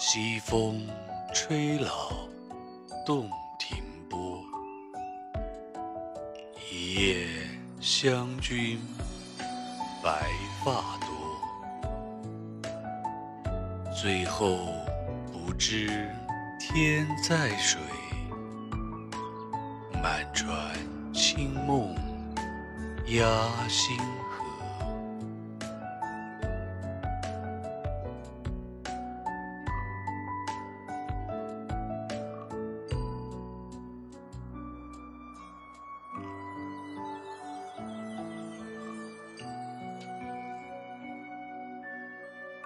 西风吹老洞庭波，一夜湘君白发多。最后不知天在水，满船清梦压星河。